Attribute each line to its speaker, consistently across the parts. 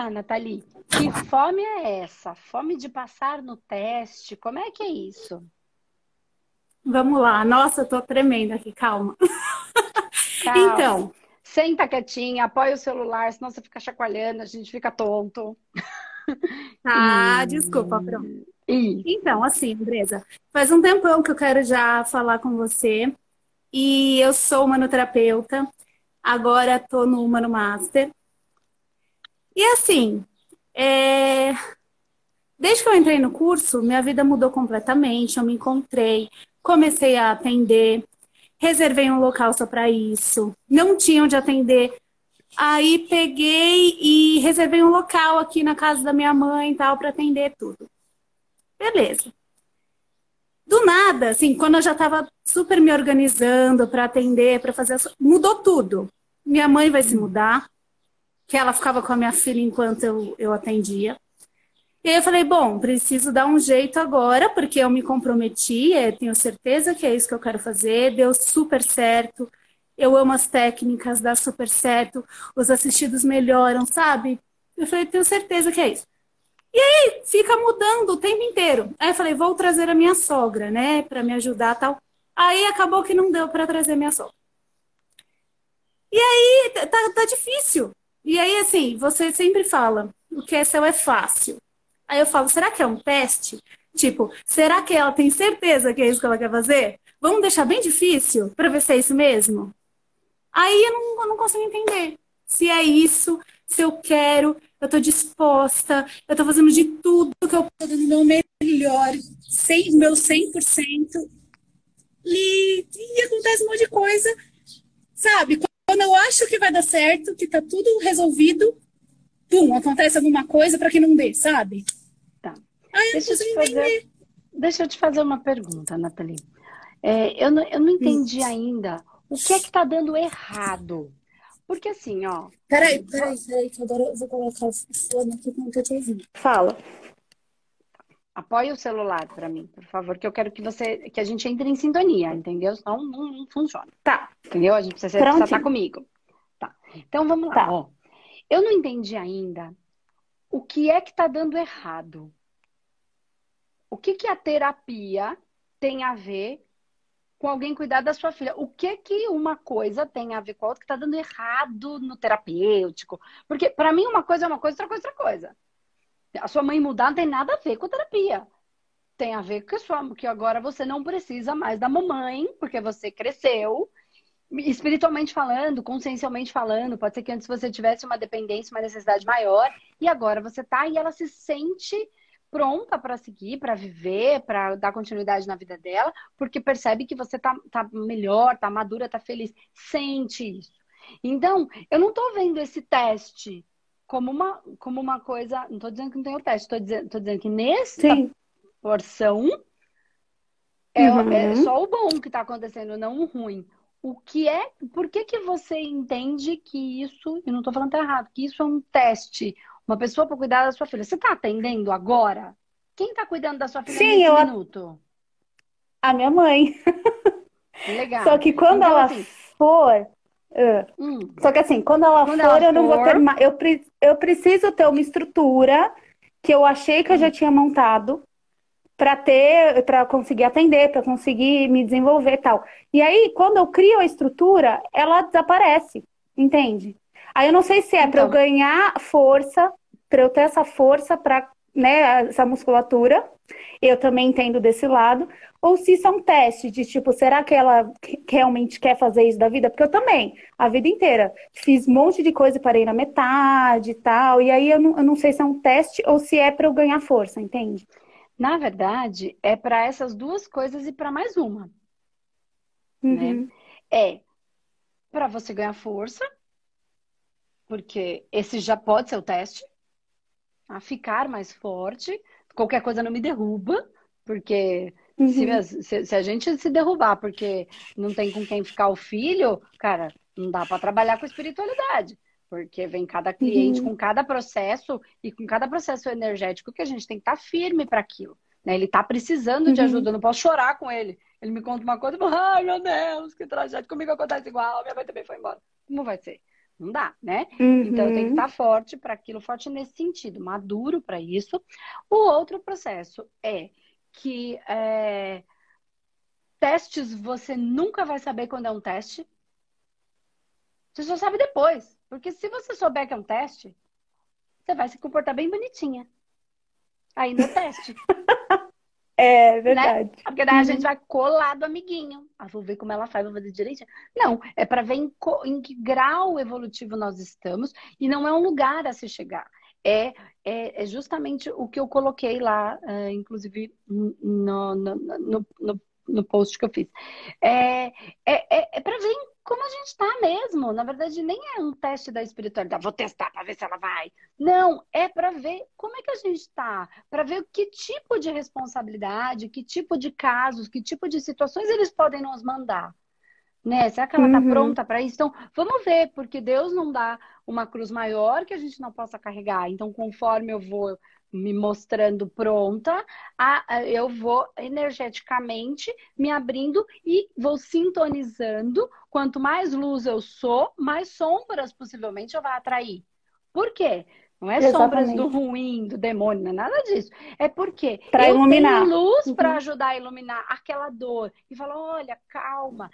Speaker 1: lá, Nathalie. Que fome é essa? Fome de passar no teste? Como é que é isso?
Speaker 2: Vamos lá. Nossa, eu tô tremendo aqui, calma. calma. Então.
Speaker 1: Senta quietinha, apoia o celular, senão você fica chacoalhando, a gente fica tonto.
Speaker 2: Ah, desculpa, pronto. Então, assim, Andresa, faz um tempão que eu quero já falar com você. E eu sou manoterapeuta, agora tô no Mano Master. E assim, é... desde que eu entrei no curso, minha vida mudou completamente. Eu me encontrei, comecei a atender, reservei um local só para isso, não tinha onde atender. Aí peguei e reservei um local aqui na casa da minha mãe e tal para atender tudo. Beleza. Do nada, assim, quando eu já estava super me organizando para atender, para fazer, mudou tudo. Minha mãe vai se mudar, que ela ficava com a minha filha enquanto eu, eu atendia. E aí eu falei, bom, preciso dar um jeito agora, porque eu me comprometi, é, tenho certeza que é isso que eu quero fazer, deu super certo. Eu amo as técnicas, dá super certo, os assistidos melhoram, sabe? Eu falei, tenho certeza que é isso. E aí fica mudando o tempo inteiro. Aí eu falei, vou trazer a minha sogra, né, para me ajudar tal. Aí acabou que não deu para trazer minha sogra. E aí tá, tá difícil. E aí, assim, você sempre fala, o que é seu é fácil. Aí eu falo, será que é um teste? Tipo, será que ela tem certeza que é isso que ela quer fazer? Vamos deixar bem difícil para ver se é isso mesmo? Aí eu não, eu não consigo entender se é isso, se eu quero, eu tô disposta, eu tô fazendo de tudo que eu tô dando meu melhor, sem meu 100%. E, e acontece um monte de coisa, sabe? Quando eu acho que vai dar certo, que tá tudo resolvido, pum, acontece alguma coisa para que não dê, sabe?
Speaker 1: Ai, deixa, eu te fazer, deixa eu te fazer uma pergunta, Nathalie. É, eu, não, eu não entendi ainda o que é que tá dando errado. Porque assim, ó.
Speaker 2: Peraí, peraí, peraí, que agora eu vou colocar o fone aqui que não tô te ouvindo.
Speaker 1: Fala. Apoie o celular para mim, por favor, que eu quero que você, que a gente entre em sintonia, entendeu? Senão não, não funciona. Tá. Entendeu? A gente precisa, precisa estar comigo. Tá. Então vamos lá. Tá. Ó, eu não entendi ainda o que é que tá dando errado o que, que a terapia tem a ver com alguém cuidar da sua filha? O que que uma coisa tem a ver com a outra que está dando errado no terapêutico? Porque para mim uma coisa é uma coisa, outra coisa é outra coisa. A sua mãe mudar não tem nada a ver com a terapia. Tem a ver com sua, que agora você não precisa mais da mamãe, porque você cresceu, espiritualmente falando, consciencialmente falando. Pode ser que antes você tivesse uma dependência, uma necessidade maior, e agora você tá e ela se sente pronta para seguir, para viver, para dar continuidade na vida dela, porque percebe que você tá, tá melhor, tá madura, tá feliz. Sente isso. Então, eu não tô vendo esse teste como uma, como uma coisa. Não tô dizendo que não tem o teste, tô dizendo, tô dizendo que nessa Sim. porção é, uhum. é, só o bom que está acontecendo, não o ruim. O que é, por que, que você entende que isso, e não estou falando errado, que isso é um teste, uma pessoa para cuidar da sua filha. Você está atendendo agora? Quem está cuidando da sua filha Sim, nesse eu... minuto?
Speaker 2: A minha mãe.
Speaker 1: Legal.
Speaker 2: Só que quando então, ela assim... for. Uh, hum. Só que assim, quando ela quando for, ela eu não for... vou ter mais. Eu, pre... eu preciso ter uma estrutura que eu achei que eu já hum. tinha montado para ter, para conseguir atender, para conseguir me desenvolver e tal. E aí, quando eu crio a estrutura, ela desaparece, entende? Aí eu não sei se é então... para eu ganhar força para eu ter essa força para né, essa musculatura, eu também entendo desse lado, ou se isso é um teste de tipo, será que ela realmente quer fazer isso da vida? Porque eu também, a vida inteira, fiz um monte de coisa e parei na metade e tal, e aí eu não, eu não sei se é um teste ou se é para eu ganhar força, entende?
Speaker 1: Na verdade, é para essas duas coisas e para mais uma. Uhum. Né? É para você ganhar força, porque esse já pode ser o teste, a ficar mais forte. Qualquer coisa não me derruba, porque uhum. se, se, se, a gente se derrubar porque não tem com quem ficar o filho, cara, não dá para trabalhar com espiritualidade. Porque vem cada cliente uhum. com cada processo e com cada processo energético que a gente tem que estar tá firme para aquilo. Né? Ele está precisando uhum. de ajuda, eu não posso chorar com ele. Ele me conta uma coisa, ai meu Deus, que tragédia, comigo acontece igual, minha mãe também foi embora. Como vai ser? Não dá, né? Uhum. Então eu tenho que estar forte para aquilo, forte nesse sentido, maduro para isso. O outro processo é que é, testes você nunca vai saber quando é um teste. Você só sabe depois. Porque se você souber que é um teste, você vai se comportar bem bonitinha. Aí no teste.
Speaker 2: É né? verdade. Né?
Speaker 1: Porque daí a gente uhum. vai colar do amiguinho. Ah, vou ver como ela faz, vou fazer direitinho. Não, é para ver em, em, que grau evolutivo nós estamos e não é um lugar a se chegar. É, é, é justamente o que eu coloquei lá, uh, inclusive no, no, no, no, no post que eu fiz. É, é, é, é para ver em como a gente está mesmo. Na verdade, nem é um teste da espiritualidade. Vou testar para ver se ela vai. Não, é para ver como é que a gente está, para ver que tipo de responsabilidade, que tipo de casos, que tipo de situações eles podem nos mandar. Né? Será que ela está uhum. pronta para isso? Então, vamos ver, porque Deus não dá uma cruz maior que a gente não possa carregar. Então, conforme eu vou me mostrando pronta, a, eu vou energeticamente me abrindo e vou sintonizando. Quanto mais luz eu sou, mais sombras possivelmente eu vou atrair. Por quê? Não é Exatamente. sombras do ruim, do demônio, não é nada disso. É porque
Speaker 2: pra eu iluminar.
Speaker 1: tenho luz uhum. para ajudar a iluminar aquela dor. E fala, olha, calma,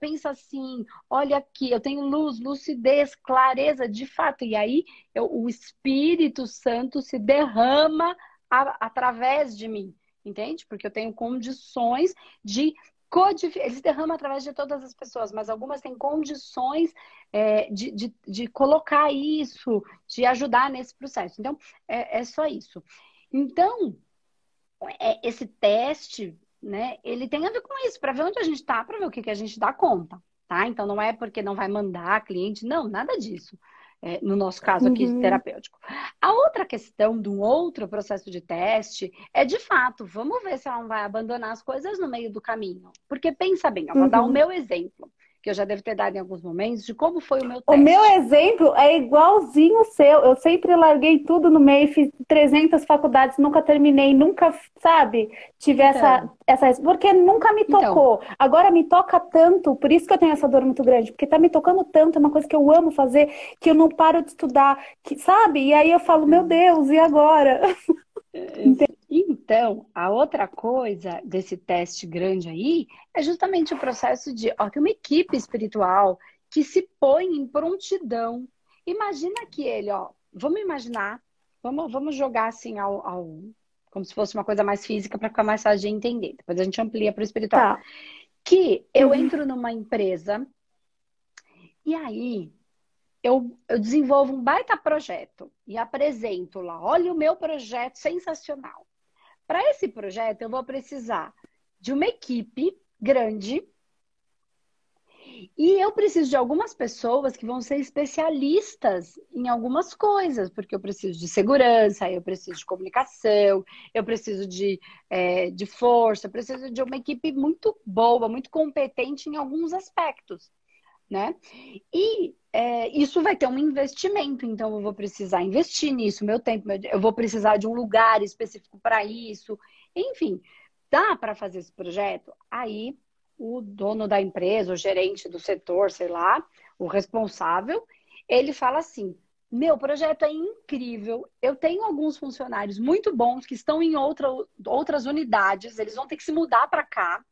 Speaker 1: pensa assim, olha aqui, eu tenho luz, lucidez, clareza, de fato. E aí eu, o Espírito Santo se derrama a, através de mim. Entende? Porque eu tenho condições de codificar. Ele se derrama através de todas as pessoas, mas algumas têm condições é, de, de, de, colocar isso, de ajudar nesse processo. Então, é, é só isso. Então, é, esse teste, né, ele tem a ver com isso, para ver onde a gente está, para ver o que, que a gente dá conta, tá? Então, não é porque não vai mandar cliente, não, nada disso é, no nosso caso aqui uhum. terapêutico. A outra questão de um outro processo de teste é, de fato, vamos ver se ela não vai abandonar as coisas no meio do caminho. Porque pensa bem, eu vou uhum. dar o uhum. meu exemplo que eu já devo ter dado em alguns momentos, de como foi o meu teste.
Speaker 2: O meu exemplo é igualzinho o seu. Eu sempre larguei tudo no meio, fiz 300 faculdades, nunca terminei, nunca, sabe, tive então. essa, essa. Porque nunca me então. tocou. Então. Agora me toca tanto, por isso que eu tenho essa dor muito grande, porque tá me tocando tanto, é uma coisa que eu amo fazer, que eu não paro de estudar, que, sabe? E aí eu falo, meu Deus, e agora?
Speaker 1: Então, a outra coisa desse teste grande aí é justamente o processo de, ó, tem uma equipe espiritual que se põe em prontidão. Imagina que ele, ó, vamos imaginar, vamos, vamos jogar assim ao, ao como se fosse uma coisa mais física para ficar mais fácil de entender. Depois a gente amplia para o espiritual. Tá. Que eu uhum. entro numa empresa e aí eu, eu desenvolvo um baita projeto e apresento lá. Olha o meu projeto sensacional. Para esse projeto, eu vou precisar de uma equipe grande e eu preciso de algumas pessoas que vão ser especialistas em algumas coisas, porque eu preciso de segurança, eu preciso de comunicação, eu preciso de, é, de força, eu preciso de uma equipe muito boa, muito competente em alguns aspectos né? E é, isso vai ter um investimento, então eu vou precisar investir nisso, meu tempo, eu vou precisar de um lugar específico para isso, enfim, dá para fazer esse projeto? Aí o dono da empresa, o gerente do setor, sei lá, o responsável, ele fala assim: meu projeto é incrível. Eu tenho alguns funcionários muito bons que estão em outra, outras unidades, eles vão ter que se mudar para cá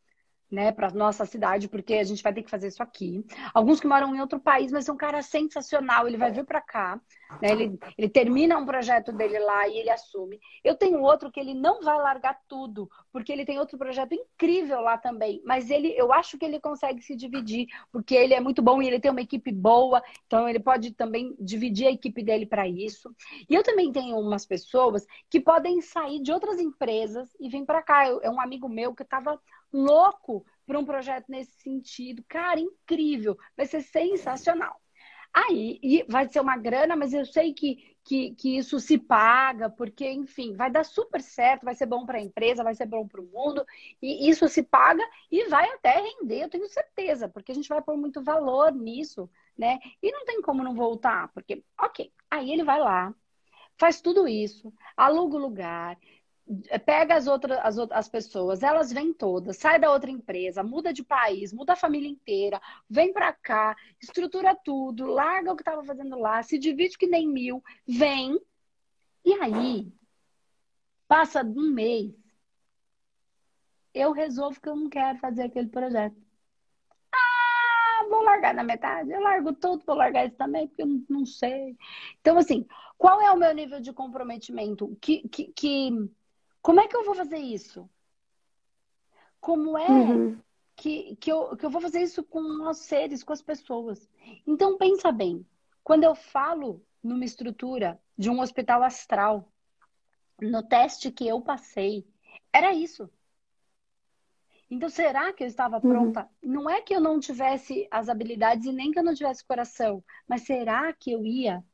Speaker 1: né, para nossa cidade, porque a gente vai ter que fazer isso aqui. Alguns que moram em outro país, mas é um cara sensacional, ele vai vir para cá, né, ele, ele termina um projeto dele lá e ele assume. Eu tenho outro que ele não vai largar tudo, porque ele tem outro projeto incrível lá também, mas ele, eu acho que ele consegue se dividir, porque ele é muito bom e ele tem uma equipe boa, então ele pode também dividir a equipe dele para isso. E eu também tenho umas pessoas que podem sair de outras empresas e vir para cá. É um amigo meu que estava louco para um projeto nesse sentido. Cara, incrível, vai ser sensacional. Aí, vai ser uma grana, mas eu sei que, que, que isso se paga, porque, enfim, vai dar super certo, vai ser bom para a empresa, vai ser bom para o mundo, e isso se paga e vai até render, eu tenho certeza, porque a gente vai pôr muito valor nisso, né? E não tem como não voltar, porque, ok, aí ele vai lá, faz tudo isso, aluga o lugar, pega as outras as, as pessoas, elas vêm todas, sai da outra empresa, muda de país, muda a família inteira, vem para cá, estrutura tudo, larga o que estava fazendo lá, se divide que nem mil, vem. E aí, passa um mês, eu resolvo que eu não quero fazer aquele projeto. Ah, vou largar na metade. Eu largo tudo, vou largar isso também, porque eu não, sei. Então, assim, qual é o meu nível de comprometimento? Que, que como é que eu vou fazer isso? Como é uhum. que, que, eu, que eu vou fazer isso com os seres, com as pessoas? Então, pensa bem. Quando eu falo numa estrutura de um hospital astral, no teste que eu passei, era isso. Então, será que eu estava uhum. pronta? Uhum. Não é que eu não tivesse as habilidades e nem que eu não tivesse coração, mas será que eu ia?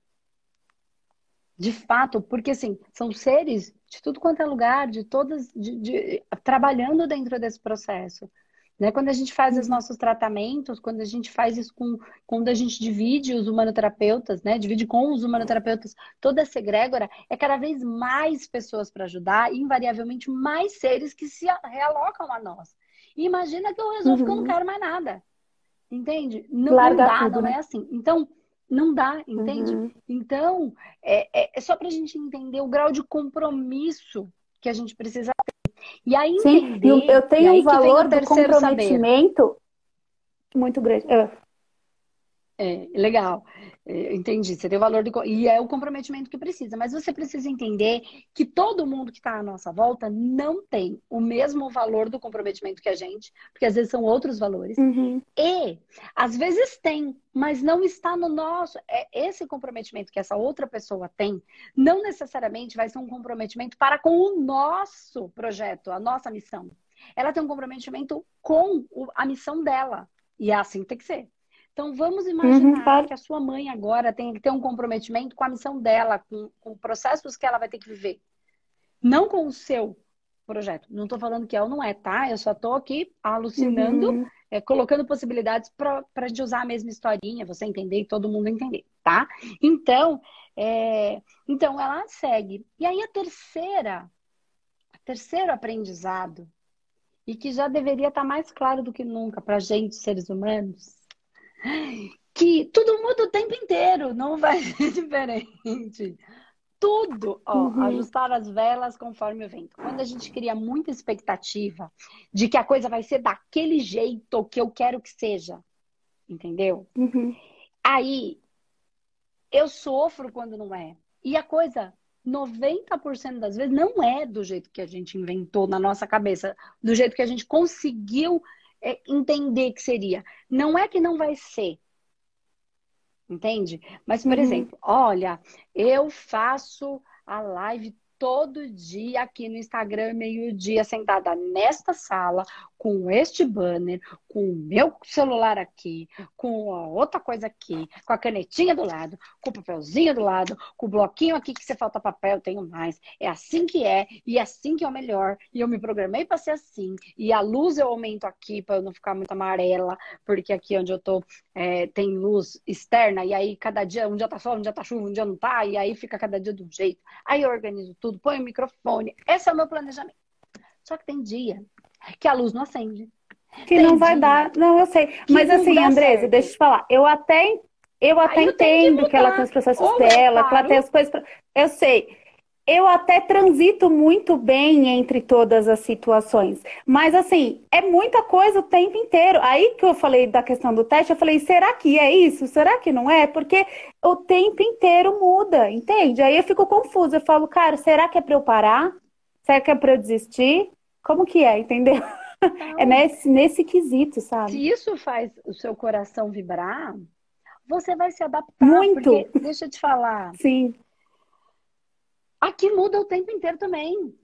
Speaker 1: De fato, porque assim, são seres de tudo quanto é lugar, de todas, de, de, trabalhando dentro desse processo. Né? Quando a gente faz os uhum. nossos tratamentos, quando a gente faz isso com, quando a gente divide os humanoterapeutas, né? Divide com os humanoterapeutas toda essa egrégora, é cada vez mais pessoas para ajudar e invariavelmente mais seres que se realocam a nós. E imagina que eu resolvo uhum. que eu não uhum. quero mais nada. Entende? Não, não dá, tudo, não né? é assim. Então, não dá, entende? Uhum. Então, é, é, é só para a gente entender o grau de compromisso que a gente precisa ter. E aí, entender,
Speaker 2: Sim, eu tenho um valor do comprometimento saber. muito grande.
Speaker 1: É, legal. É, entendi, você tem o valor do. E é o comprometimento que precisa. Mas você precisa entender que todo mundo que está à nossa volta não tem o mesmo valor do comprometimento que a gente, porque às vezes são outros valores. Uhum. E às vezes tem, mas não está no nosso. É esse comprometimento que essa outra pessoa tem, não necessariamente vai ser um comprometimento para com o nosso projeto, a nossa missão. Ela tem um comprometimento com a missão dela. E é assim que tem que ser. Então, vamos imaginar uhum, claro. que a sua mãe agora tem que ter um comprometimento com a missão dela, com, com processos que ela vai ter que viver. Não com o seu projeto. Não estou falando que é ou não é, tá? Eu só estou aqui alucinando, uhum. é, colocando possibilidades para a gente usar a mesma historinha, você entender e todo mundo entender, tá? Então, é, então ela segue. E aí a terceira, a terceiro aprendizado, e que já deveria estar tá mais claro do que nunca para a gente, seres humanos, que tudo muda o tempo inteiro, não vai ser diferente. Tudo, ó, uhum. ajustar as velas conforme o vento. Quando a gente cria muita expectativa de que a coisa vai ser daquele jeito que eu quero que seja, entendeu? Uhum. Aí eu sofro quando não é. E a coisa 90% das vezes não é do jeito que a gente inventou na nossa cabeça, do jeito que a gente conseguiu entender que seria. Não é que não vai ser. Entende? Mas, por uhum. exemplo, olha, eu faço a live todo dia aqui no Instagram, meio-dia, sentada nesta sala, com este banner, com o meu celular aqui, com a outra coisa aqui, com a canetinha do lado, com o papelzinho do lado, com o bloquinho aqui que você falta papel, eu tenho mais. É assim que é, e é assim que é o melhor. E eu me programei para ser assim. E a luz eu aumento aqui para eu não ficar muito amarela, porque aqui onde eu tô é, tem luz externa, e aí cada dia, um dia tá sol, um dia tá chuva, um dia não tá, e aí fica cada dia um jeito. Aí eu organizo tudo, ponho o microfone. Esse é o meu planejamento. Só que tem dia que a luz não acende.
Speaker 2: Que não vai dar. Não, eu sei. Mas assim, Andresa, deixa eu te falar. Eu até, eu até entendo que, que, ela tem os processos dela, que ela tem as coisas. Pra... Eu sei. Eu até transito muito bem entre todas as situações. Mas, assim, é muita coisa o tempo inteiro. Aí que eu falei da questão do teste, eu falei, será que é isso? Será que não é? Porque o tempo inteiro muda, entende? Aí eu fico confusa. Eu falo, cara, será que é para eu parar? Será que é para eu desistir? Como que é, entendeu? Então, é nesse, nesse quesito, sabe?
Speaker 1: Se isso faz o seu coração vibrar, você vai se adaptar.
Speaker 2: Muito! Porque,
Speaker 1: deixa eu te falar.
Speaker 2: Sim.
Speaker 1: Aqui muda o tempo inteiro também.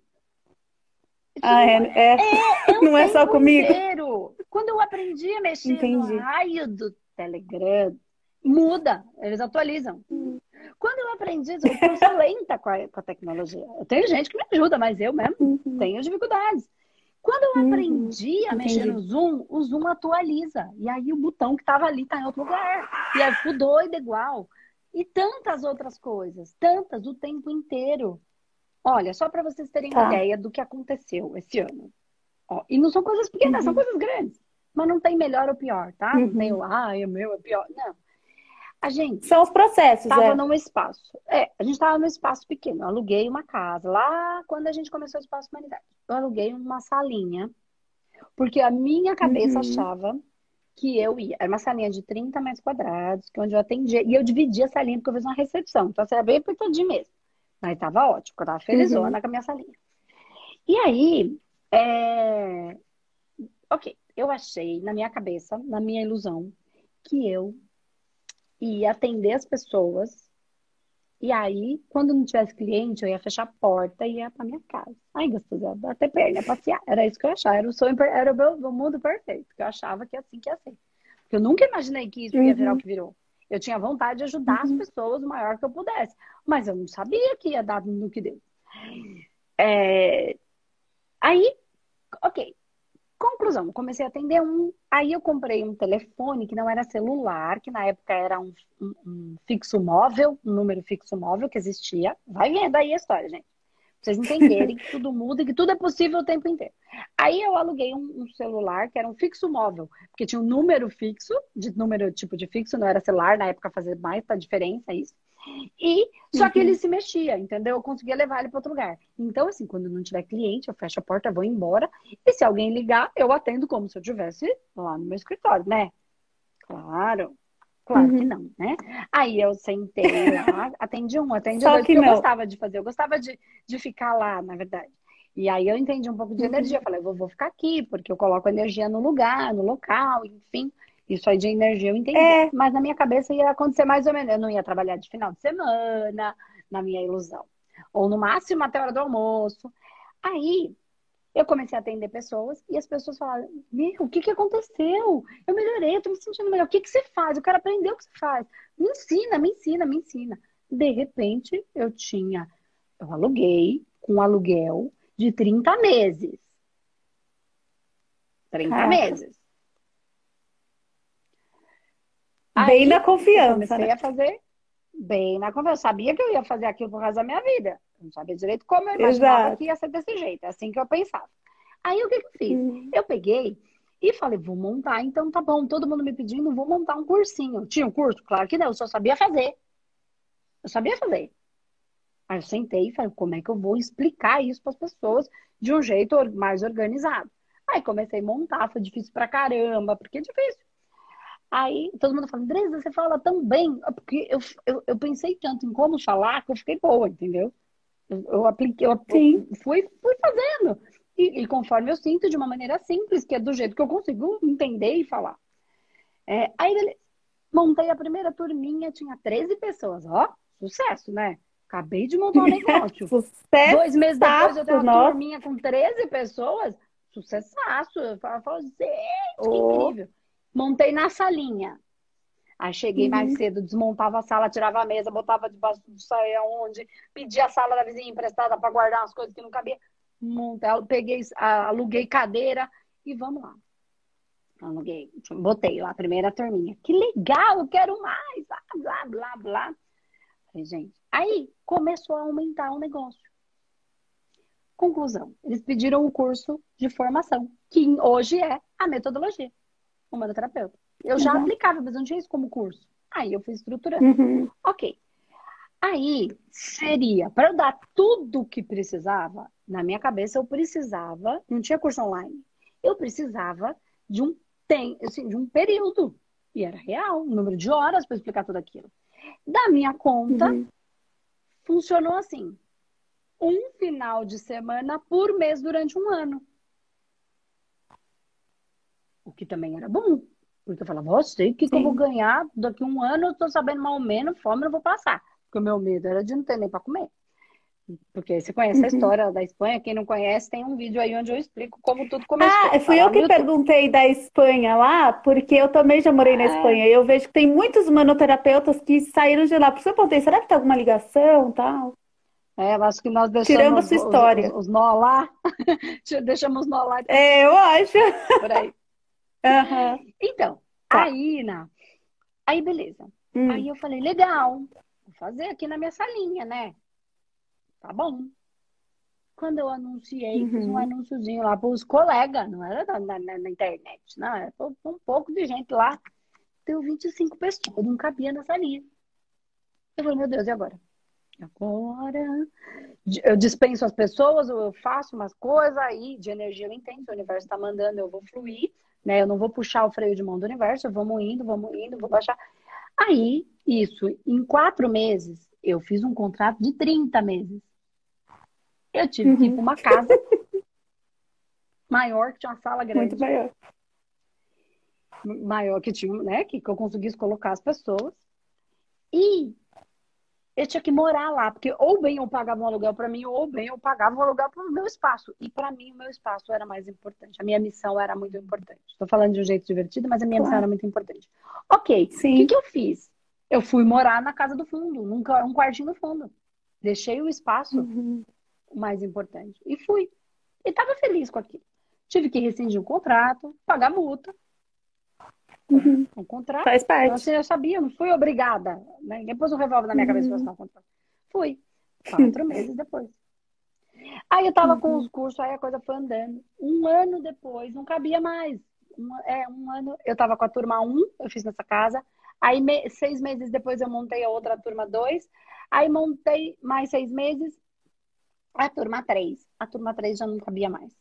Speaker 2: Ah, é, é. é, é não é só comigo.
Speaker 1: Inteiro. Quando eu aprendi a mexer Entendi. no raio do Telegram, muda, eles atualizam. Hum. Quando eu aprendi, eu sou lenta com a, com a, tecnologia. Eu tenho gente que me ajuda, mas eu mesmo uhum. tenho dificuldades. Quando eu uhum. aprendi a mexer no Zoom, o Zoom atualiza. E aí o botão que estava ali está em outro lugar. E aí ficou doido igual. E tantas outras coisas, tantas o tempo inteiro. Olha, só para vocês terem tá. uma ideia do que aconteceu esse ano. Ó, e não são coisas pequenas, uhum. são coisas grandes. Mas não tem melhor ou pior, tá? Uhum. Não tem o, ah, o meu é pior. Não. A gente.
Speaker 2: São os processos,
Speaker 1: Estava
Speaker 2: é.
Speaker 1: num espaço. É, a gente estava num espaço pequeno. Eu aluguei uma casa. Lá quando a gente começou o Espaço Humanidade. Eu aluguei uma salinha. Porque a minha cabeça uhum. achava que eu ia. Era uma salinha de 30 metros quadrados, que onde eu atendia. E eu dividia a salinha porque eu fiz uma recepção. Então, era bem apertadinho mesmo. Mas tava ótimo, eu tava felizona uhum. com a minha salinha. E aí, é... ok, eu achei na minha cabeça, na minha ilusão, que eu ia atender as pessoas. E aí, quando não tivesse cliente, eu ia fechar a porta e ia pra minha casa. Ai, gostoso, bater perna, passear. Era isso que eu achava. Era o sonho, era o meu, mundo perfeito. Que eu achava que é assim que ia ser. Porque eu nunca imaginei que isso uhum. ia virar o uhum. que virou. Eu tinha vontade de ajudar uhum. as pessoas o maior que eu pudesse. Mas eu não sabia que ia dar no que deu. É... Aí, ok. Conclusão, comecei a atender um. Aí eu comprei um telefone que não era celular, que na época era um, um, um fixo móvel, um número fixo móvel que existia. Vai vendo aí a história, gente. Pra vocês entenderem que tudo muda e que tudo é possível o tempo inteiro. Aí eu aluguei um, um, celular que era um fixo móvel, porque tinha um número fixo, de número tipo de fixo, não era celular, na época fazia mais a diferença isso. E só que uhum. ele se mexia, entendeu? Eu conseguia levar ele para outro lugar. Então, assim, quando não tiver cliente, eu fecho a porta, vou embora. E se alguém ligar, eu atendo como se eu estivesse lá no meu escritório, né? Claro. Claro uhum. que não, né? Aí eu sentei lá, atendi um, atendi Só dois, que eu gostava de fazer, eu gostava de, de ficar lá, na verdade. E aí eu entendi um pouco de uhum. energia, falei, eu vou, vou ficar aqui, porque eu coloco energia no lugar, no local, enfim. Isso aí de energia eu entendi. É. Mas na minha cabeça ia acontecer mais ou menos. Eu não ia trabalhar de final de semana, na minha ilusão. Ou no máximo até a hora do almoço. Aí eu comecei a atender pessoas e as pessoas falaram: Meu, o que, que aconteceu? Eu melhorei, eu tô me sentindo melhor. O que, que você faz? Eu quero aprender o que você faz. Me ensina, me ensina, me ensina. De repente, eu tinha, eu aluguei com um aluguel de 30 meses. 30 Caraca. meses.
Speaker 2: Bem Aí, na confiança.
Speaker 1: comecei
Speaker 2: né?
Speaker 1: a fazer bem na confiança. Eu sabia que eu ia fazer aquilo por causa da minha vida. Eu não sabia direito como eu imaginava Exato. que ia ser desse jeito. É assim que eu pensava. Aí o que, que eu fiz? Uhum. Eu peguei e falei, vou montar, então tá bom, todo mundo me pedindo, vou montar um cursinho. Tinha um curso? Claro que não, eu só sabia fazer. Eu sabia fazer. Aí eu sentei e falei, como é que eu vou explicar isso para as pessoas de um jeito mais organizado? Aí comecei a montar, foi difícil pra caramba, porque é difícil. Aí todo mundo fala, Andresa, você fala tão bem. É porque eu, eu, eu, pensei tanto em como falar que eu fiquei boa, entendeu? Eu, eu apliquei, eu, fui, fui fazendo. E, e, conforme eu sinto, de uma maneira simples, que é do jeito que eu consigo entender e falar. É, aí montei a primeira turminha, tinha 13 pessoas. Ó, sucesso, né? Acabei de montar um negócio.
Speaker 2: sucesso!
Speaker 1: Dois meses depois eu tenho uma nossa. turminha com 13 pessoas. Sucessaço! Eu falo, gente, oh. que incrível! Montei na salinha. Aí cheguei uhum. mais cedo, desmontava a sala, tirava a mesa, botava debaixo do saia onde, pedia a sala da vizinha emprestada para guardar as coisas que não cabia. Montei, peguei, aluguei cadeira e vamos lá. Aluguei, botei lá a primeira turminha. Que legal, eu quero mais, blá, blá, blá, blá. Falei, gente, aí começou a aumentar o negócio. Conclusão, eles pediram o um curso de formação, que hoje é a metodologia humanoterapeuta. Eu já uhum. aplicava, mas não tinha isso como curso. Aí eu fui estruturando. Uhum. Ok. Aí seria, para eu dar tudo o que precisava, na minha cabeça eu precisava, não tinha curso online, eu precisava de um, tem, assim, de um período. E era real, um número de horas para explicar tudo aquilo. Da minha conta, uhum. funcionou assim: um final de semana por mês durante um ano. O que também era bom. Porque eu falava, você, o que, que eu vou ganhar daqui a um ano? Eu tô sabendo mal ou menos, fome eu vou passar. Porque o meu medo era de não ter nem para comer. Porque você conhece uhum. a história da Espanha, quem não conhece, tem um vídeo aí onde eu explico como tudo começou.
Speaker 2: Ah, fui eu que perguntei da Espanha lá, porque eu também já morei na é. Espanha. E eu vejo que tem muitos manoterapeutas que saíram de lá. Por isso eu perguntei, será que tem alguma ligação tal?
Speaker 1: É, eu acho que nós deixamos
Speaker 2: Tirando a sua história.
Speaker 1: Os, os, os nó lá. deixamos os nó lá.
Speaker 2: É, eu acho.
Speaker 1: Por aí. Uhum. Então, tá. aí, na... aí beleza. Hum. Aí eu falei, legal, vou fazer aqui na minha salinha, né? Tá bom. quando eu anunciei, uhum. fiz um anúnciozinho lá para os colegas, não era na, na, na internet, não, era um pouco de gente lá. Deu 25 pessoas, não cabia nessa linha. Eu falei, meu Deus, e agora? Agora eu dispenso as pessoas, eu faço umas coisas aí de energia eu entendo, o universo está mandando, eu vou fluir, né? Eu não vou puxar o freio de mão do universo, vamos indo, vamos indo, vou baixar. Aí, isso, em quatro meses, eu fiz um contrato de 30 meses. Eu tive uhum. que ir para uma casa maior, que tinha uma sala grande.
Speaker 2: Muito maior.
Speaker 1: Maior que tinha, né? Que, que eu conseguisse colocar as pessoas. E eu tinha que morar lá, porque ou bem eu pagava um aluguel para mim, ou bem eu pagava um aluguel para o meu espaço. E para mim, o meu espaço era mais importante. A minha missão era muito importante. Estou falando de um jeito divertido, mas a minha claro. missão era muito importante. Ok, o que, que eu fiz? Eu fui morar na casa do fundo, num um quartinho do fundo. Deixei o espaço uhum. mais importante. E fui. E estava feliz com aquilo. Tive que rescindir o contrato, pagar multa,
Speaker 2: Uhum.
Speaker 1: Um contrato.
Speaker 2: Faz parte. Então,
Speaker 1: assim, eu sabia, não fui obrigada. Né? Ninguém pôs um revólver na minha cabeça e falou, um contrato. Fui. Quatro meses depois. Aí eu tava uhum. com os cursos, aí a coisa foi andando. Um ano depois, não cabia mais. Um, é, um ano, eu tava com a turma 1, eu fiz nessa casa. Aí, me, seis meses depois, eu montei a outra turma 2. Aí, montei mais seis meses a turma 3. A turma 3 já não cabia mais.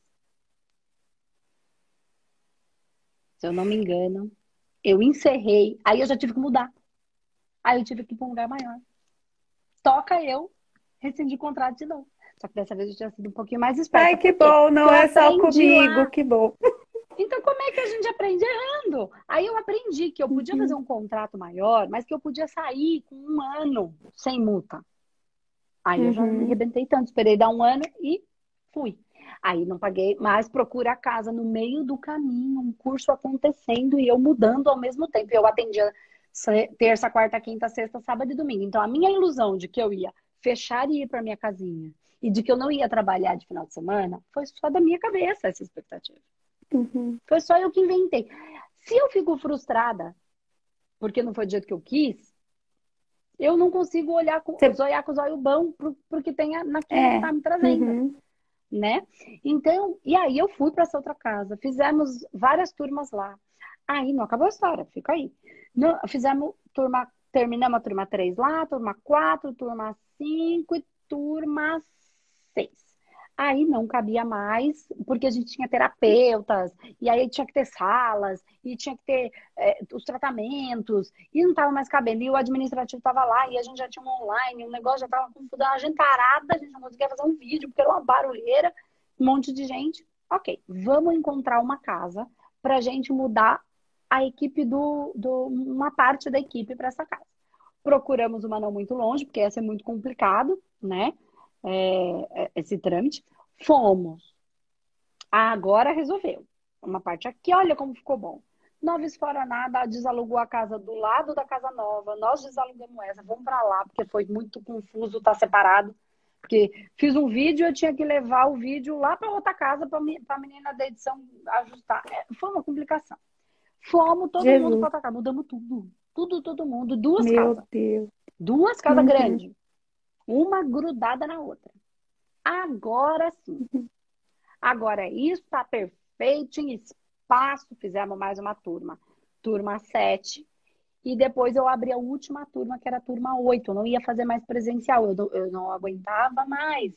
Speaker 1: Se eu não me engano, eu encerrei, aí eu já tive que mudar. Aí eu tive que ir para um lugar maior. Toca eu, rescindi o contrato de novo. Só que dessa vez eu tinha sido um pouquinho mais esperta.
Speaker 2: Ai, que bom, não é só comigo, lá. que bom.
Speaker 1: Então, como é que a gente aprende errando? Aí eu aprendi que eu podia uhum. fazer um contrato maior, mas que eu podia sair com um ano sem multa. Aí uhum. eu já me uhum. arrebentei tanto, esperei dar um ano e fui. Aí não paguei, mas procura a casa no meio do caminho, um curso acontecendo e eu mudando ao mesmo tempo. Eu atendia terça, quarta, quinta, sexta, sábado e domingo. Então a minha ilusão de que eu ia fechar e ir para minha casinha e de que eu não ia trabalhar de final de semana foi só da minha cabeça essa expectativa. Uhum. Foi só eu que inventei. Se eu fico frustrada porque não foi do jeito que eu quis, eu não consigo olhar com, Você... olhar com os olhos bons porque tem naquilo é. que está me trazendo. Uhum né? Então, e aí eu fui para essa outra casa, fizemos várias turmas lá. Aí não acabou a história, fica aí. Não, fizemos turma, terminamos a turma 3 lá, turma 4, turma 5 e turma 6. Aí não cabia mais, porque a gente tinha terapeutas, e aí tinha que ter salas, e tinha que ter é, os tratamentos, e não estava mais cabendo. E o administrativo estava lá, e a gente já tinha um online, o negócio já estava com a gente parada, a gente não conseguia fazer um vídeo, porque era uma barulheira, um monte de gente. Ok, vamos encontrar uma casa para a gente mudar a equipe do, do uma parte da equipe para essa casa. Procuramos uma não muito longe, porque ia ser muito complicado, né? É, é, esse trâmite. Fomos. Agora resolveu. Uma parte aqui, olha como ficou bom. Nova Fora Nada desalugou a casa do lado da casa nova. Nós desalugamos essa, vamos para lá, porque foi muito confuso tá separado. Porque fiz um vídeo, eu tinha que levar o vídeo lá para outra casa para a menina da edição ajustar. É, foi uma complicação. Fomos todo Jesus. mundo para outra casa, mudamos tudo. Tudo, todo mundo. Duas
Speaker 2: Meu
Speaker 1: casas.
Speaker 2: Deus.
Speaker 1: Duas casas uhum. grandes uma grudada na outra. Agora sim. Agora isso está perfeito em espaço. Fizemos mais uma turma. Turma 7. E depois eu abri a última turma, que era a turma 8. Eu não ia fazer mais presencial. Eu, eu não aguentava mais.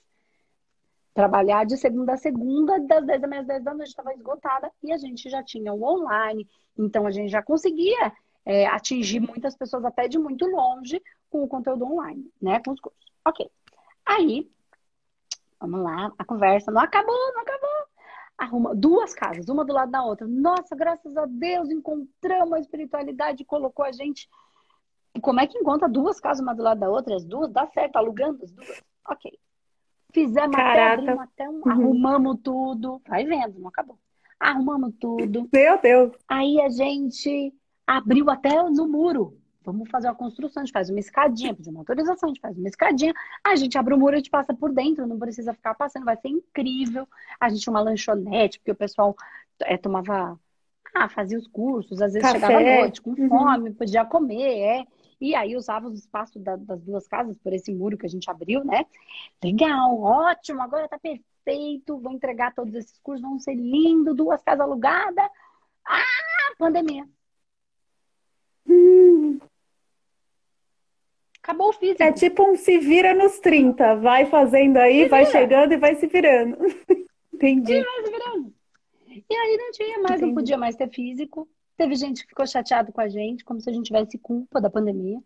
Speaker 1: Trabalhar de segunda a segunda, das 10 da manhã às 10 da noite, estava esgotada. E a gente já tinha o online. Então a gente já conseguia é, atingir muitas pessoas até de muito longe com o conteúdo online, né? Com os cursos. Ok. Aí, vamos lá, a conversa não acabou, não acabou. Arruma duas casas, uma do lado da outra. Nossa, graças a Deus encontramos a espiritualidade colocou a gente. Como é que encontra duas casas uma do lado da outra? As duas? Dá certo, alugando as duas? Ok. Fizemos Caraca. até, até um, uhum. arrumamos tudo. Vai vendo, não acabou. Arrumamos tudo.
Speaker 2: Meu Deus.
Speaker 1: Aí a gente abriu até no muro. Vamos fazer uma construção, a gente faz uma escadinha, pedir uma autorização, a gente faz uma escadinha, a gente abre o muro, a gente passa por dentro, não precisa ficar passando, vai ser incrível. A gente tinha uma lanchonete, porque o pessoal é, tomava, ah, fazia os cursos, às vezes Café. chegava à noite com uhum. fome, uhum. podia comer, é. E aí usava os espaços da, das duas casas por esse muro que a gente abriu, né? Legal, ótimo, agora tá perfeito feito, vou entregar todos esses cursos, vão ser lindo, duas casas alugadas. Ah, pandemia. Hum. Acabou o físico.
Speaker 2: É tipo um se vira nos 30. Vai fazendo aí, vai chegando e vai se virando. Entendi.
Speaker 1: E vai se virando. E aí não tinha mais, Entendi. não podia mais ter físico. Teve gente que ficou chateado com a gente, como se a gente tivesse culpa da pandemia.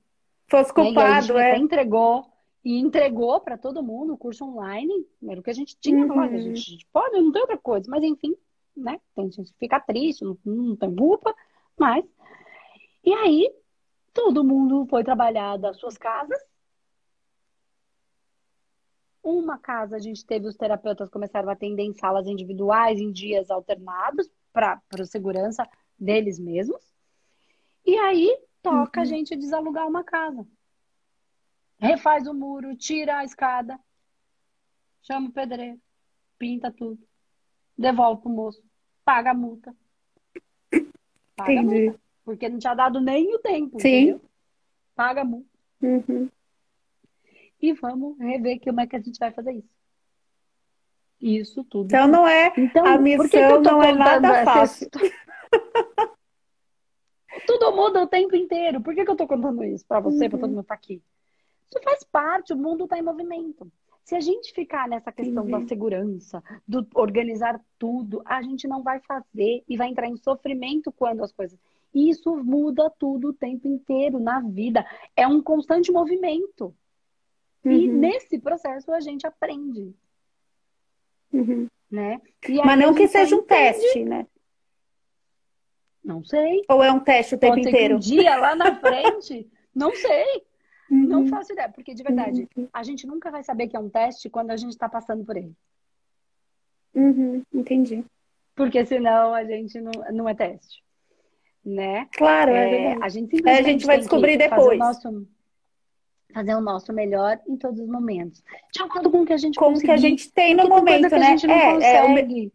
Speaker 2: Fosse culpado,
Speaker 1: né?
Speaker 2: é.
Speaker 1: entregou e entregou para todo mundo o curso online. Era o que a gente tinha uhum. lá. A gente, a gente pode, não tem outra coisa. Mas enfim, né? Tem gente que fica triste, não, não tem culpa, mas. E aí, todo mundo foi trabalhar das suas casas. Uma casa a gente teve os terapeutas começaram a atender em salas individuais, em dias alternados, para segurança deles mesmos. E aí toca uhum. a gente desalugar uma casa. Refaz o muro, tira a escada, chama o pedreiro, pinta tudo, devolve pro moço, paga a multa. Paga Entendi. A multa, porque não tinha dado nem o tempo.
Speaker 2: Sim. Entendeu?
Speaker 1: Paga a multa.
Speaker 2: Uhum.
Speaker 1: E vamos rever como é que a gente vai fazer isso. Isso tudo.
Speaker 2: Então não é então, a missão não é nada fácil.
Speaker 1: tudo muda o tempo inteiro. Por que, que eu tô contando isso para você, uhum. para todo mundo estar tá aqui? Isso faz parte, o mundo está em movimento. Se a gente ficar nessa questão uhum. da segurança, do organizar tudo, a gente não vai fazer e vai entrar em sofrimento quando as coisas. Isso muda tudo o tempo inteiro na vida. É um constante movimento. Uhum. E nesse processo a gente aprende.
Speaker 2: Uhum.
Speaker 1: Né?
Speaker 2: Mas não que seja um teste, né?
Speaker 1: Não sei.
Speaker 2: Ou é um teste o tempo
Speaker 1: Pode
Speaker 2: inteiro?
Speaker 1: um dia lá na frente, não sei. Uhum. Não faço ideia, porque de verdade, uhum. a gente nunca vai saber que é um teste quando a gente está passando por ele.
Speaker 2: Uhum. Entendi.
Speaker 1: Porque senão a gente não, não é teste. Né?
Speaker 2: Claro, é,
Speaker 1: é A gente, é,
Speaker 2: a gente vai descobrir depois.
Speaker 1: Fazer o, nosso, fazer o nosso melhor em todos os momentos. De acordo com o que a gente
Speaker 2: Com que a gente tem no momento, né?
Speaker 1: é, é, o,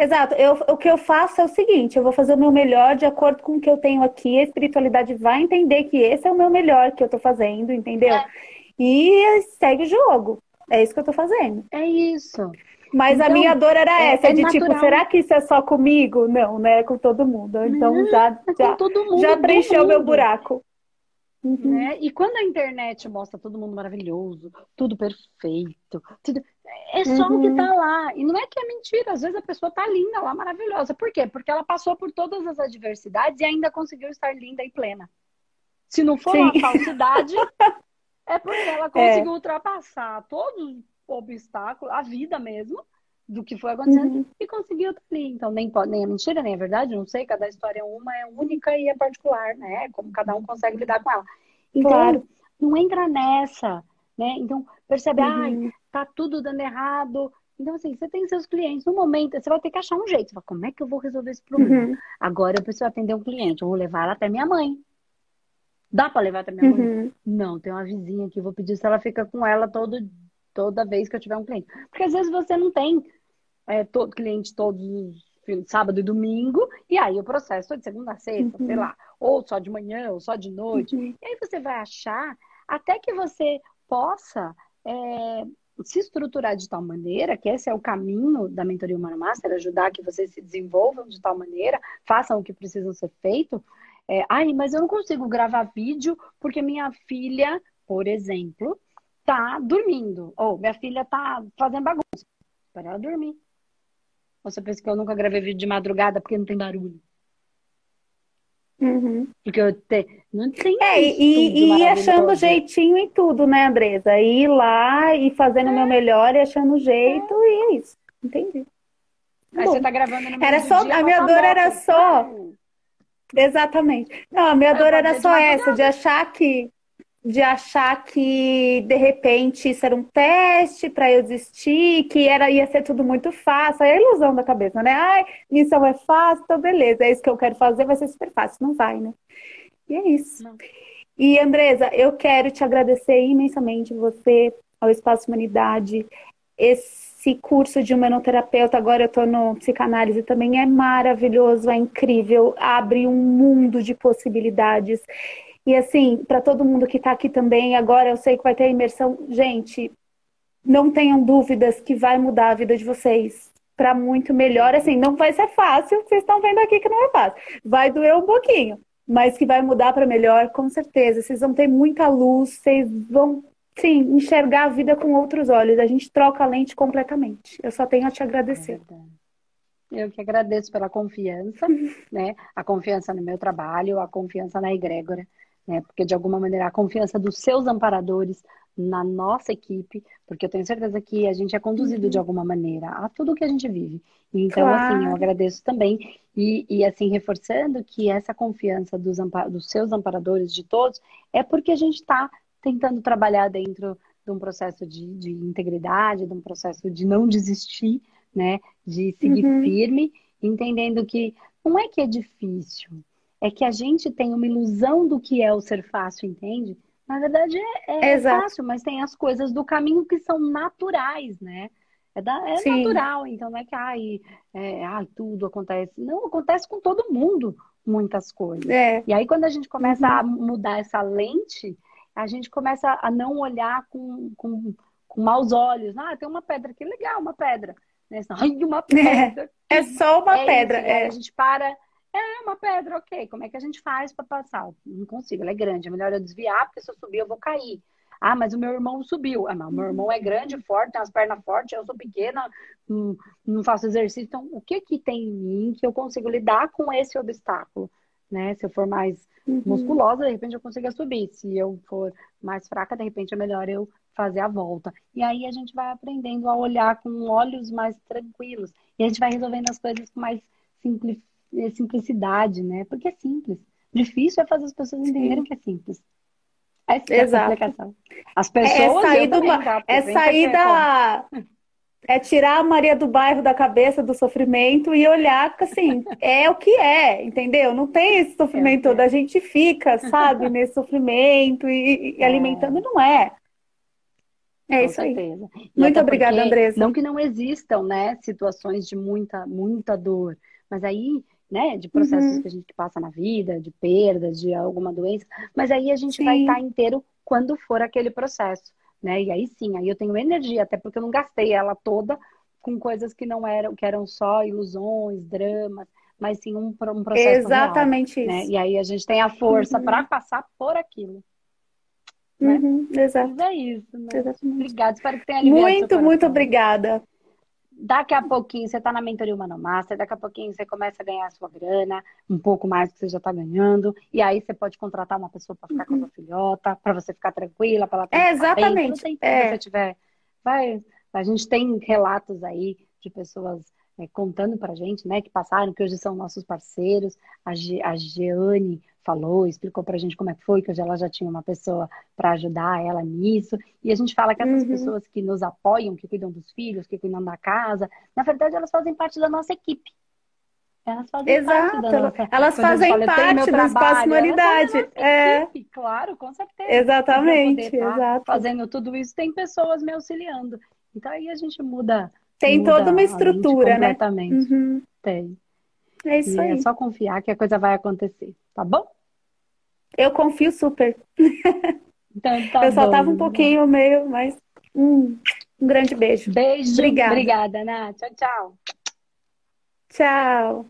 Speaker 2: Exato. Eu, o que eu faço é o seguinte: eu vou fazer o meu melhor de acordo com o que eu tenho aqui. A espiritualidade vai entender que esse é o meu melhor que eu tô fazendo, entendeu? É. E segue o jogo. É isso que eu tô fazendo.
Speaker 1: É isso.
Speaker 2: Mas então, a minha dor era é, essa, é de tipo, natural. tipo, será que isso é só comigo? Não, né? Com todo mundo. Então já, é já, mundo, já preencheu meu buraco.
Speaker 1: Uhum. Né? E quando a internet mostra todo mundo maravilhoso, tudo perfeito, tudo... é só uhum. o que uhum. tá lá. E não é que é mentira, às vezes a pessoa tá linda lá, maravilhosa. Por quê? Porque ela passou por todas as adversidades e ainda conseguiu estar linda e plena. Se não for Sim. uma falsidade, é porque ela é. conseguiu é. ultrapassar todos os obstáculos, a vida mesmo, do que foi acontecendo uhum. e conseguiu estar ali. Então, nem, pode, nem é mentira, nem é verdade, não sei, cada história é uma, é única e é particular, né? Como cada um consegue lidar com ela. Então, claro. não entra nessa, né? Então, percebe, uhum. ai, tá tudo dando errado. Então, assim, você tem seus clientes, no momento, você vai ter que achar um jeito. Você fala, como é que eu vou resolver esse problema? Uhum. Agora eu preciso atender um cliente, eu vou levar ela até minha mãe. Dá para levar até minha mãe? Uhum. Não, tem uma vizinha aqui, vou pedir se ela fica com ela todo, toda vez que eu tiver um cliente. Porque às vezes você não tem é, todo, cliente todos os sábado e domingo, e aí o processo é de segunda a sexta, uhum. sei lá, ou só de manhã, ou só de noite. Uhum. E aí você vai achar, até que você possa é, se estruturar de tal maneira, que esse é o caminho da mentoria Humano Master, ajudar que vocês se desenvolvam de tal maneira, façam o que precisam ser feito. É, ai, mas eu não consigo gravar vídeo porque minha filha, por exemplo, tá dormindo, ou minha filha tá fazendo bagunça. Para ela dormir. Você pensa que eu nunca gravei vídeo de madrugada porque não tem barulho?
Speaker 2: Uhum.
Speaker 1: Porque eu te... não tem.
Speaker 2: É, e, e achando jeitinho em tudo, né, Andresa? Ir lá e fazendo o é. meu melhor e achando jeito, é. e é isso. Entendi.
Speaker 1: Aí Bom, você tá gravando no
Speaker 2: era só
Speaker 1: dia,
Speaker 2: A minha dor era só. Exatamente. Não, a minha dor era só essa, de achar que de achar que de repente isso era um teste para eu desistir, que era ia ser tudo muito fácil, é a ilusão da cabeça, né? Ai, missão é fácil, então beleza, é isso que eu quero fazer, vai ser super fácil, não vai, né? E é isso. Não. E Andresa, eu quero te agradecer imensamente você ao Espaço Humanidade, esse curso de humanoterapeuta, agora eu estou no psicanálise também, é maravilhoso, é incrível, abre um mundo de possibilidades. E assim, para todo mundo que está aqui também, agora eu sei que vai ter imersão. Gente, não tenham dúvidas que vai mudar a vida de vocês para muito melhor. Assim, não vai ser fácil, vocês estão vendo aqui que não é fácil. Vai doer um pouquinho, mas que vai mudar para melhor, com certeza. Vocês vão ter muita luz, vocês vão, sim, enxergar a vida com outros olhos. A gente troca a lente completamente. Eu só tenho a te agradecer.
Speaker 1: É eu que agradeço pela confiança, né? A confiança no meu trabalho, a confiança na egrégora, né? Porque de alguma maneira a confiança dos seus amparadores, na nossa equipe, porque eu tenho certeza que a gente é conduzido uhum. de alguma maneira a tudo que a gente vive. Então, claro. assim, eu agradeço também. E, e, assim, reforçando que essa confiança dos, dos seus amparadores, de todos, é porque a gente está tentando trabalhar dentro de um processo de, de, integridade, de um processo de não desistir, né? De seguir uhum. firme, entendendo que não é que é difícil, é que a gente tem uma ilusão do que é o ser fácil, entende? Na verdade é, é fácil, mas tem as coisas do caminho que são naturais, né? É, da, é natural, então não é que ai, é, ai, tudo acontece. Não, acontece com todo mundo muitas coisas. É. E aí, quando a gente começa uhum. a mudar essa lente, a gente começa a não olhar com, com, com maus olhos. Ah, tem uma pedra aqui, legal, uma pedra. Né? Ai, uma pedra.
Speaker 2: É, é só uma é pedra.
Speaker 1: É. A gente para é uma pedra, ok. Como é que a gente faz para passar? Não consigo, ela é grande. É melhor eu desviar, porque se eu subir eu vou cair. Ah, mas o meu irmão subiu. Ah, não, meu irmão é grande, forte, tem as pernas fortes, eu sou pequena, não, não faço exercício. Então, o que que tem em mim que eu consigo lidar com esse obstáculo? Né? Se eu for mais uhum. musculosa, de repente eu consigo subir. Se eu for mais fraca, de repente é melhor eu fazer a volta. E aí a gente vai aprendendo a olhar com olhos mais tranquilos. E a gente vai resolvendo as coisas com mais simplicidade simplicidade, né? Porque é simples. Difícil é fazer as pessoas entenderem que é simples. Essa é a explicação. As pessoas.
Speaker 2: É sair, do, também, tá? é, sair da. É tirar a Maria do bairro da cabeça do sofrimento e olhar que, assim, é o que é, entendeu? Não tem esse sofrimento é, todo. É. A gente fica, sabe, nesse sofrimento e, e é. alimentando, não é. É Com isso certeza. aí. Muito obrigada, Andressa.
Speaker 1: Não que não existam, né, situações de muita, muita dor, mas aí né, de processos uhum. que a gente passa na vida, de perdas, de alguma doença, mas aí a gente sim. vai estar inteiro quando for aquele processo, né? E aí sim, aí eu tenho energia, até porque eu não gastei ela toda com coisas que não eram, que eram só ilusões, dramas, mas sim um, um processo
Speaker 2: Exatamente
Speaker 1: real,
Speaker 2: isso.
Speaker 1: Né? E aí a gente tem a força uhum. para passar por aquilo. Né?
Speaker 2: Uhum, exato.
Speaker 1: Mas é isso. Né?
Speaker 2: Exatamente.
Speaker 1: Obrigada, espero que tenha
Speaker 2: Muito, muito obrigada.
Speaker 1: Daqui a pouquinho você está na mentoria Humano Master, daqui a pouquinho você começa a ganhar a sua grana, um pouco mais que você já está ganhando, e aí você pode contratar uma pessoa para ficar uhum. com a sua filhota, para você ficar tranquila, para ela ter
Speaker 2: é, Exatamente.
Speaker 1: Bem, é. você tiver. Vai, a gente tem relatos aí de pessoas é, contando para gente, né, que passaram, que hoje são nossos parceiros. A, Ge, a Geane falou, explicou pra gente como é que foi, que hoje ela já tinha uma pessoa para ajudar ela nisso. E a gente fala que essas uhum. pessoas que nos apoiam, que cuidam dos filhos, que cuidam da casa, na verdade elas fazem parte da nossa equipe.
Speaker 2: Elas fazem Exato. parte da nossa... Elas fazem fala, parte do espaço humanidade. É.
Speaker 1: Equipe, claro, com certeza.
Speaker 2: Exatamente, exato.
Speaker 1: Fazendo tudo isso, tem pessoas me auxiliando. Então aí a gente muda.
Speaker 2: Tem toda uma estrutura,
Speaker 1: né?
Speaker 2: Uhum.
Speaker 1: Tem.
Speaker 2: É isso e é
Speaker 1: aí. É só confiar que a coisa vai acontecer, tá bom?
Speaker 2: Eu confio super.
Speaker 1: Então, tá
Speaker 2: eu só bom, tava um pouquinho meio, mas um grande beijo.
Speaker 1: Beijo. Obrigada. Obrigada, Nath. Tchau, tchau.
Speaker 2: Tchau.